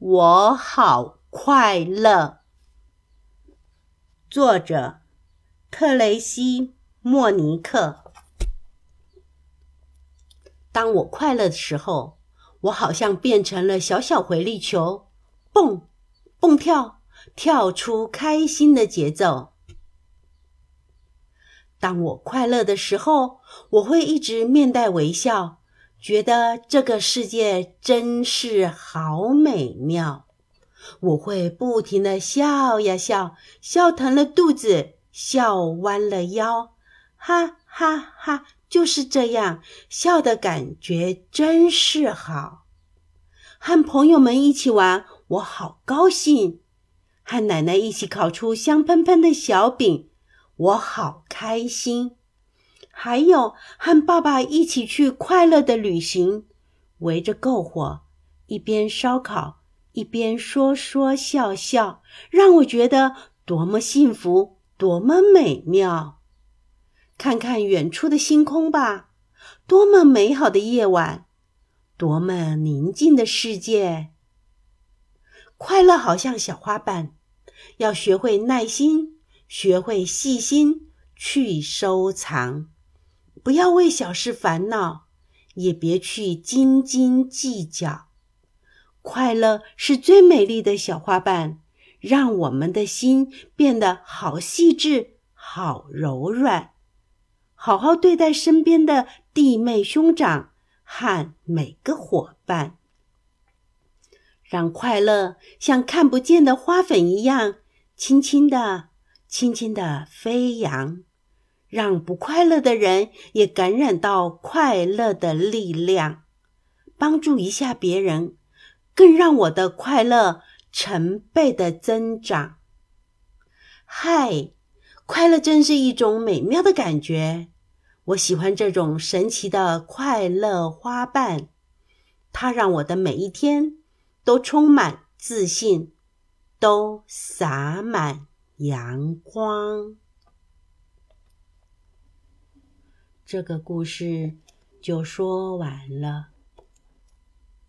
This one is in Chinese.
我好快乐。作者：特雷西·莫尼克。当我快乐的时候，我好像变成了小小回力球，蹦蹦跳，跳出开心的节奏。当我快乐的时候，我会一直面带微笑。觉得这个世界真是好美妙，我会不停的笑呀笑，笑疼了肚子，笑弯了腰，哈哈哈！就是这样，笑的感觉真是好。和朋友们一起玩，我好高兴；和奶奶一起烤出香喷喷的小饼，我好开心。还有和爸爸一起去快乐的旅行，围着篝火，一边烧烤一边说说笑笑，让我觉得多么幸福，多么美妙。看看远处的星空吧，多么美好的夜晚，多么宁静的世界。快乐好像小花瓣，要学会耐心，学会细心去收藏。不要为小事烦恼，也别去斤斤计较。快乐是最美丽的小花瓣，让我们的心变得好细致、好柔软。好好对待身边的弟妹兄长和每个伙伴，让快乐像看不见的花粉一样，轻轻的、轻轻的飞扬。让不快乐的人也感染到快乐的力量，帮助一下别人，更让我的快乐成倍的增长。嗨，快乐真是一种美妙的感觉，我喜欢这种神奇的快乐花瓣，它让我的每一天都充满自信，都洒满阳光。这个故事就说完了。